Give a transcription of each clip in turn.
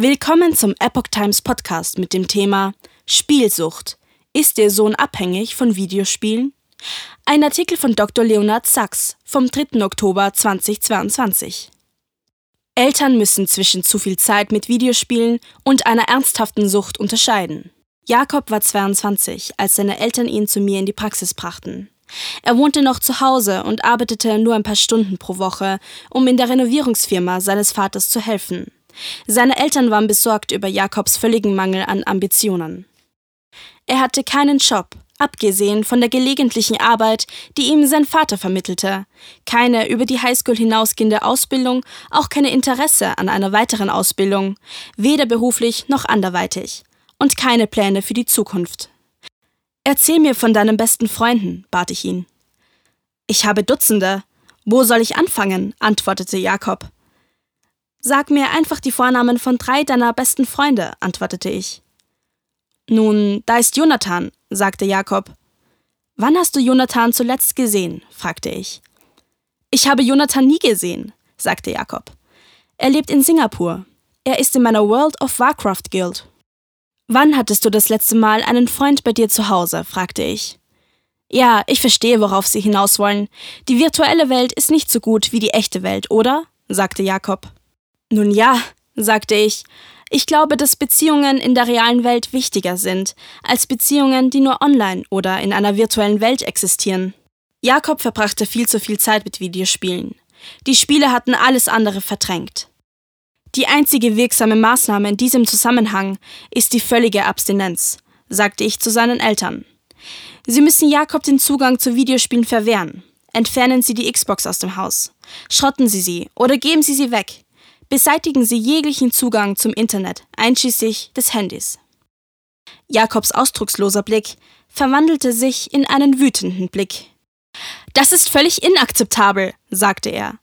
Willkommen zum Epoch Times Podcast mit dem Thema Spielsucht. Ist Ihr Sohn abhängig von Videospielen? Ein Artikel von Dr. Leonard Sachs vom 3. Oktober 2022. Eltern müssen zwischen zu viel Zeit mit Videospielen und einer ernsthaften Sucht unterscheiden. Jakob war 22, als seine Eltern ihn zu mir in die Praxis brachten. Er wohnte noch zu Hause und arbeitete nur ein paar Stunden pro Woche, um in der Renovierungsfirma seines Vaters zu helfen. Seine Eltern waren besorgt über Jakobs völligen Mangel an Ambitionen. Er hatte keinen Job, abgesehen von der gelegentlichen Arbeit, die ihm sein Vater vermittelte, keine über die Highschool hinausgehende Ausbildung, auch keine Interesse an einer weiteren Ausbildung, weder beruflich noch anderweitig, und keine Pläne für die Zukunft. Erzähl mir von deinen besten Freunden, bat ich ihn. Ich habe Dutzende. Wo soll ich anfangen? antwortete Jakob. Sag mir einfach die Vornamen von drei deiner besten Freunde, antwortete ich. Nun, da ist Jonathan, sagte Jakob. Wann hast du Jonathan zuletzt gesehen? fragte ich. Ich habe Jonathan nie gesehen, sagte Jakob. Er lebt in Singapur. Er ist in meiner World of Warcraft Guild. Wann hattest du das letzte Mal einen Freund bei dir zu Hause? fragte ich. Ja, ich verstehe, worauf Sie hinaus wollen. Die virtuelle Welt ist nicht so gut wie die echte Welt, oder? sagte Jakob. Nun ja, sagte ich, ich glaube, dass Beziehungen in der realen Welt wichtiger sind als Beziehungen, die nur online oder in einer virtuellen Welt existieren. Jakob verbrachte viel zu viel Zeit mit Videospielen. Die Spiele hatten alles andere verdrängt. Die einzige wirksame Maßnahme in diesem Zusammenhang ist die völlige Abstinenz, sagte ich zu seinen Eltern. Sie müssen Jakob den Zugang zu Videospielen verwehren. Entfernen Sie die Xbox aus dem Haus. Schrotten Sie sie oder geben Sie sie weg beseitigen sie jeglichen Zugang zum Internet, einschließlich des Handys. Jakobs ausdrucksloser Blick verwandelte sich in einen wütenden Blick. Das ist völlig inakzeptabel, sagte er.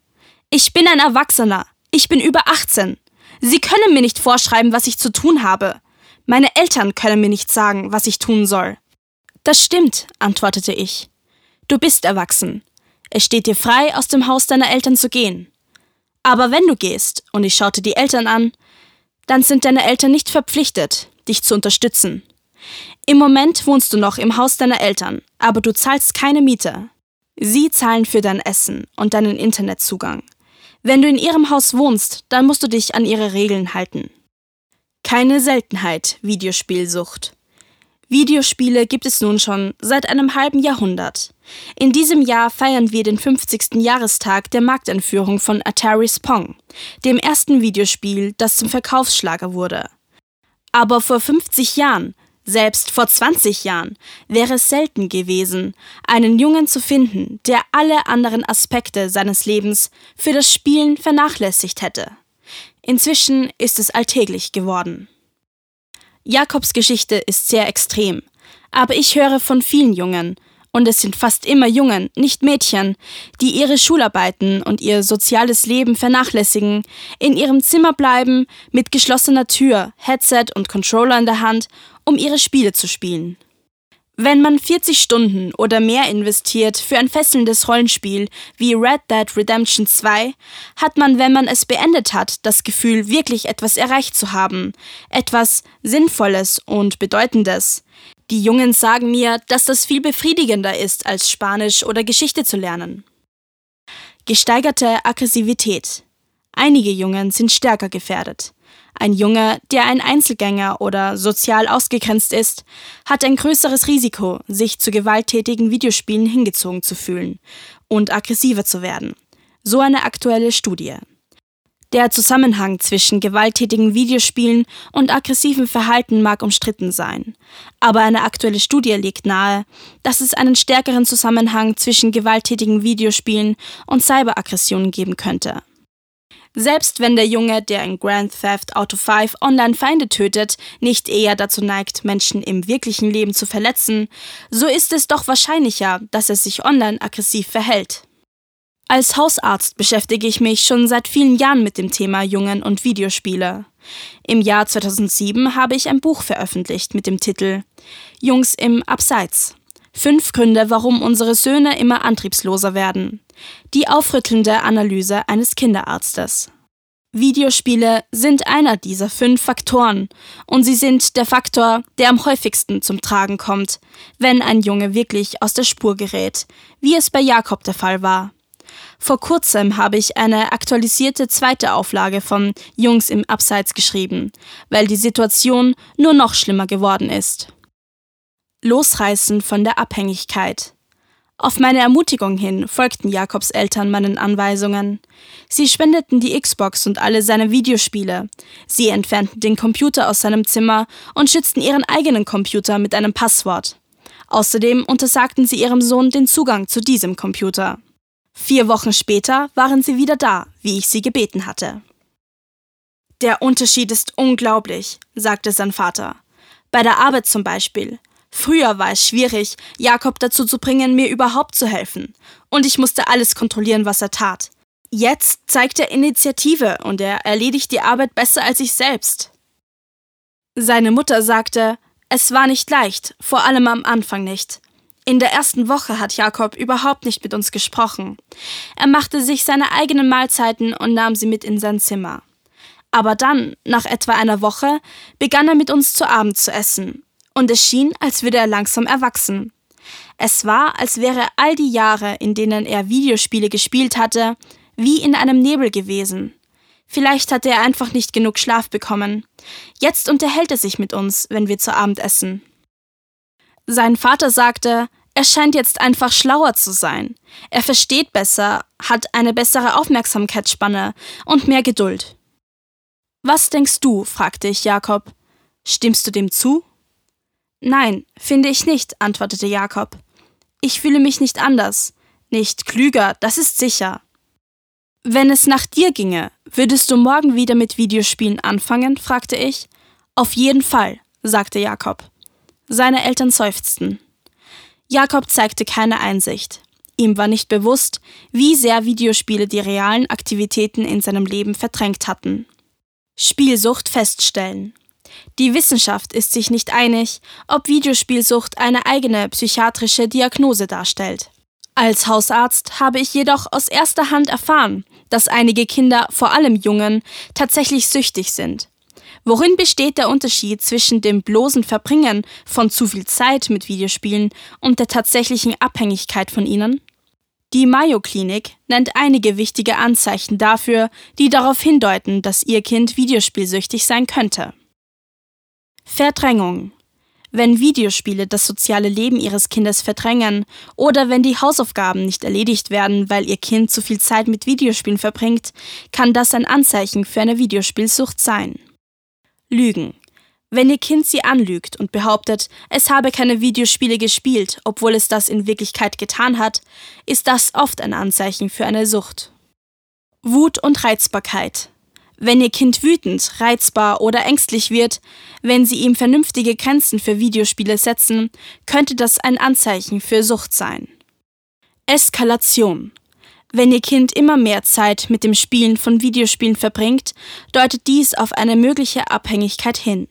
Ich bin ein Erwachsener. Ich bin über 18. Sie können mir nicht vorschreiben, was ich zu tun habe. Meine Eltern können mir nicht sagen, was ich tun soll. Das stimmt, antwortete ich. Du bist erwachsen. Es steht dir frei, aus dem Haus deiner Eltern zu gehen. Aber wenn du gehst, und ich schaute die Eltern an, dann sind deine Eltern nicht verpflichtet, dich zu unterstützen. Im Moment wohnst du noch im Haus deiner Eltern, aber du zahlst keine Miete. Sie zahlen für dein Essen und deinen Internetzugang. Wenn du in ihrem Haus wohnst, dann musst du dich an ihre Regeln halten. Keine Seltenheit, Videospielsucht. Videospiele gibt es nun schon seit einem halben Jahrhundert. In diesem Jahr feiern wir den 50. Jahrestag der Markteinführung von Atari's Pong, dem ersten Videospiel, das zum Verkaufsschlager wurde. Aber vor 50 Jahren, selbst vor 20 Jahren, wäre es selten gewesen, einen Jungen zu finden, der alle anderen Aspekte seines Lebens für das Spielen vernachlässigt hätte. Inzwischen ist es alltäglich geworden. Jakobs Geschichte ist sehr extrem, aber ich höre von vielen Jungen, und es sind fast immer Jungen, nicht Mädchen, die ihre Schularbeiten und ihr soziales Leben vernachlässigen, in ihrem Zimmer bleiben, mit geschlossener Tür, Headset und Controller in der Hand, um ihre Spiele zu spielen. Wenn man 40 Stunden oder mehr investiert für ein fesselndes Rollenspiel wie Red Dead Redemption 2, hat man, wenn man es beendet hat, das Gefühl, wirklich etwas erreicht zu haben, etwas Sinnvolles und Bedeutendes. Die Jungen sagen mir, dass das viel befriedigender ist, als Spanisch oder Geschichte zu lernen. Gesteigerte Aggressivität. Einige Jungen sind stärker gefährdet. Ein Junge, der ein Einzelgänger oder sozial ausgegrenzt ist, hat ein größeres Risiko, sich zu gewalttätigen Videospielen hingezogen zu fühlen und aggressiver zu werden. So eine aktuelle Studie. Der Zusammenhang zwischen gewalttätigen Videospielen und aggressivem Verhalten mag umstritten sein, aber eine aktuelle Studie legt nahe, dass es einen stärkeren Zusammenhang zwischen gewalttätigen Videospielen und Cyberaggressionen geben könnte. Selbst wenn der Junge, der in Grand Theft Auto 5 online Feinde tötet, nicht eher dazu neigt, Menschen im wirklichen Leben zu verletzen, so ist es doch wahrscheinlicher, dass er sich online aggressiv verhält. Als Hausarzt beschäftige ich mich schon seit vielen Jahren mit dem Thema Jungen und Videospiele. Im Jahr 2007 habe ich ein Buch veröffentlicht mit dem Titel Jungs im Abseits. Fünf Gründe, warum unsere Söhne immer antriebsloser werden. Die aufrüttelnde Analyse eines Kinderarztes. Videospiele sind einer dieser fünf Faktoren und sie sind der Faktor, der am häufigsten zum Tragen kommt, wenn ein Junge wirklich aus der Spur gerät, wie es bei Jakob der Fall war. Vor kurzem habe ich eine aktualisierte zweite Auflage von Jungs im Abseits geschrieben, weil die Situation nur noch schlimmer geworden ist. Losreißen von der Abhängigkeit. Auf meine Ermutigung hin folgten Jakobs Eltern meinen Anweisungen. Sie spendeten die Xbox und alle seine Videospiele. Sie entfernten den Computer aus seinem Zimmer und schützten ihren eigenen Computer mit einem Passwort. Außerdem untersagten sie ihrem Sohn den Zugang zu diesem Computer. Vier Wochen später waren sie wieder da, wie ich sie gebeten hatte. Der Unterschied ist unglaublich, sagte sein Vater. Bei der Arbeit zum Beispiel. Früher war es schwierig, Jakob dazu zu bringen, mir überhaupt zu helfen. Und ich musste alles kontrollieren, was er tat. Jetzt zeigt er Initiative und er erledigt die Arbeit besser als ich selbst. Seine Mutter sagte, es war nicht leicht, vor allem am Anfang nicht. In der ersten Woche hat Jakob überhaupt nicht mit uns gesprochen. Er machte sich seine eigenen Mahlzeiten und nahm sie mit in sein Zimmer. Aber dann, nach etwa einer Woche, begann er mit uns zu Abend zu essen, und es schien, als würde er langsam erwachsen. Es war, als wäre all die Jahre, in denen er Videospiele gespielt hatte, wie in einem Nebel gewesen. Vielleicht hatte er einfach nicht genug Schlaf bekommen. Jetzt unterhält er sich mit uns, wenn wir zu Abend essen. Sein Vater sagte, er scheint jetzt einfach schlauer zu sein. Er versteht besser, hat eine bessere Aufmerksamkeitsspanne und mehr Geduld. Was denkst du? fragte ich Jakob. Stimmst du dem zu? Nein, finde ich nicht, antwortete Jakob. Ich fühle mich nicht anders, nicht klüger, das ist sicher. Wenn es nach dir ginge, würdest du morgen wieder mit Videospielen anfangen? fragte ich. Auf jeden Fall, sagte Jakob. Seine Eltern seufzten. Jakob zeigte keine Einsicht. Ihm war nicht bewusst, wie sehr Videospiele die realen Aktivitäten in seinem Leben verdrängt hatten. Spielsucht feststellen. Die Wissenschaft ist sich nicht einig, ob Videospielsucht eine eigene psychiatrische Diagnose darstellt. Als Hausarzt habe ich jedoch aus erster Hand erfahren, dass einige Kinder, vor allem Jungen, tatsächlich süchtig sind. Worin besteht der Unterschied zwischen dem bloßen Verbringen von zu viel Zeit mit Videospielen und der tatsächlichen Abhängigkeit von ihnen? Die Mayo Klinik nennt einige wichtige Anzeichen dafür, die darauf hindeuten, dass ihr Kind videospielsüchtig sein könnte. Verdrängung. Wenn Videospiele das soziale Leben ihres Kindes verdrängen oder wenn die Hausaufgaben nicht erledigt werden, weil ihr Kind zu viel Zeit mit Videospielen verbringt, kann das ein Anzeichen für eine Videospielsucht sein. Lügen. Wenn Ihr Kind Sie anlügt und behauptet, es habe keine Videospiele gespielt, obwohl es das in Wirklichkeit getan hat, ist das oft ein Anzeichen für eine Sucht. Wut und Reizbarkeit. Wenn Ihr Kind wütend, reizbar oder ängstlich wird, wenn Sie ihm vernünftige Grenzen für Videospiele setzen, könnte das ein Anzeichen für Sucht sein. Eskalation. Wenn Ihr Kind immer mehr Zeit mit dem Spielen von Videospielen verbringt, deutet dies auf eine mögliche Abhängigkeit hin.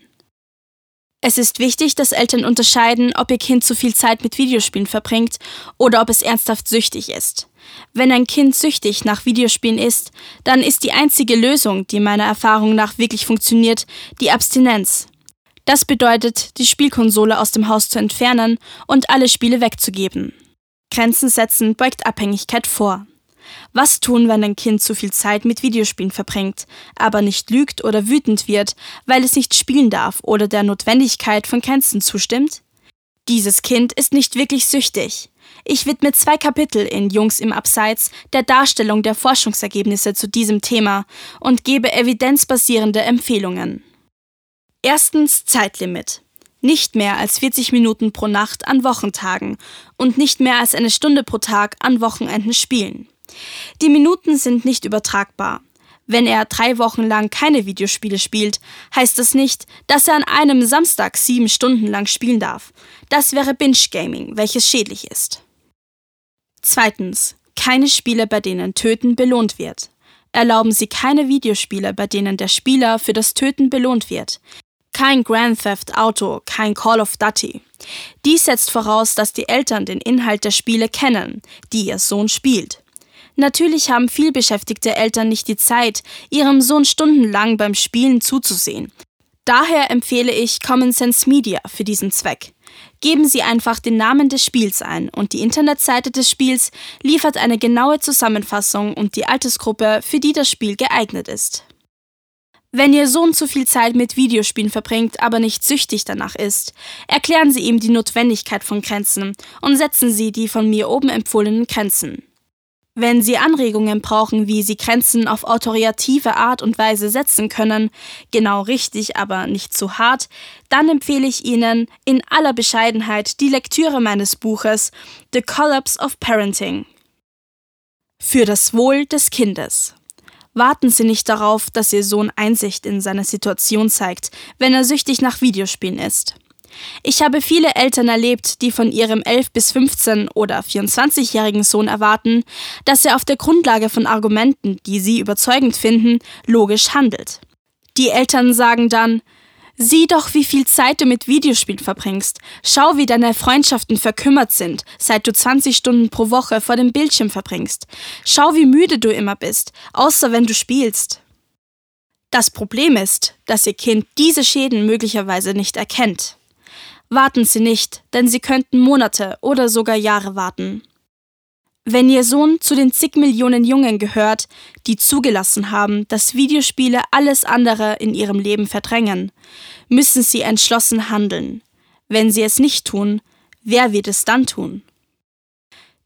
Es ist wichtig, dass Eltern unterscheiden, ob ihr Kind zu viel Zeit mit Videospielen verbringt oder ob es ernsthaft süchtig ist. Wenn ein Kind süchtig nach Videospielen ist, dann ist die einzige Lösung, die meiner Erfahrung nach wirklich funktioniert, die Abstinenz. Das bedeutet, die Spielkonsole aus dem Haus zu entfernen und alle Spiele wegzugeben. Grenzen setzen beugt Abhängigkeit vor. Was tun, wenn ein Kind zu viel Zeit mit Videospielen verbringt, aber nicht lügt oder wütend wird, weil es nicht spielen darf oder der Notwendigkeit von Grenzen zustimmt? Dieses Kind ist nicht wirklich süchtig. Ich widme zwei Kapitel in Jungs im Abseits der Darstellung der Forschungsergebnisse zu diesem Thema und gebe evidenzbasierende Empfehlungen. Erstens Zeitlimit. Nicht mehr als 40 Minuten pro Nacht an Wochentagen und nicht mehr als eine Stunde pro Tag an Wochenenden spielen. Die Minuten sind nicht übertragbar. Wenn er drei Wochen lang keine Videospiele spielt, heißt das nicht, dass er an einem Samstag sieben Stunden lang spielen darf. Das wäre Binge-Gaming, welches schädlich ist. Zweitens. Keine Spiele, bei denen Töten belohnt wird. Erlauben Sie keine Videospiele, bei denen der Spieler für das Töten belohnt wird. Kein Grand Theft Auto, kein Call of Duty. Dies setzt voraus, dass die Eltern den Inhalt der Spiele kennen, die ihr Sohn spielt. Natürlich haben vielbeschäftigte Eltern nicht die Zeit, ihrem Sohn stundenlang beim Spielen zuzusehen. Daher empfehle ich Common Sense Media für diesen Zweck. Geben Sie einfach den Namen des Spiels ein und die Internetseite des Spiels liefert eine genaue Zusammenfassung und die Altersgruppe, für die das Spiel geeignet ist. Wenn Ihr Sohn zu viel Zeit mit Videospielen verbringt, aber nicht süchtig danach ist, erklären Sie ihm die Notwendigkeit von Grenzen und setzen Sie die von mir oben empfohlenen Grenzen. Wenn Sie Anregungen brauchen, wie Sie Grenzen auf autoritative Art und Weise setzen können, genau richtig, aber nicht zu hart, dann empfehle ich Ihnen in aller Bescheidenheit die Lektüre meines Buches The Collapse of Parenting. Für das Wohl des Kindes. Warten Sie nicht darauf, dass Ihr Sohn Einsicht in seine Situation zeigt, wenn er süchtig nach Videospielen ist. Ich habe viele Eltern erlebt, die von ihrem 11 bis 15 oder 24-jährigen Sohn erwarten, dass er auf der Grundlage von Argumenten, die sie überzeugend finden, logisch handelt. Die Eltern sagen dann, Sieh doch, wie viel Zeit du mit Videospielen verbringst. Schau, wie deine Freundschaften verkümmert sind, seit du 20 Stunden pro Woche vor dem Bildschirm verbringst. Schau, wie müde du immer bist, außer wenn du spielst. Das Problem ist, dass ihr Kind diese Schäden möglicherweise nicht erkennt. Warten Sie nicht, denn Sie könnten Monate oder sogar Jahre warten. Wenn Ihr Sohn zu den zig Millionen Jungen gehört, die zugelassen haben, dass Videospiele alles andere in ihrem Leben verdrängen, müssen Sie entschlossen handeln. Wenn Sie es nicht tun, wer wird es dann tun?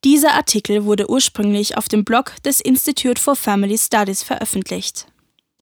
Dieser Artikel wurde ursprünglich auf dem Blog des Institute for Family Studies veröffentlicht.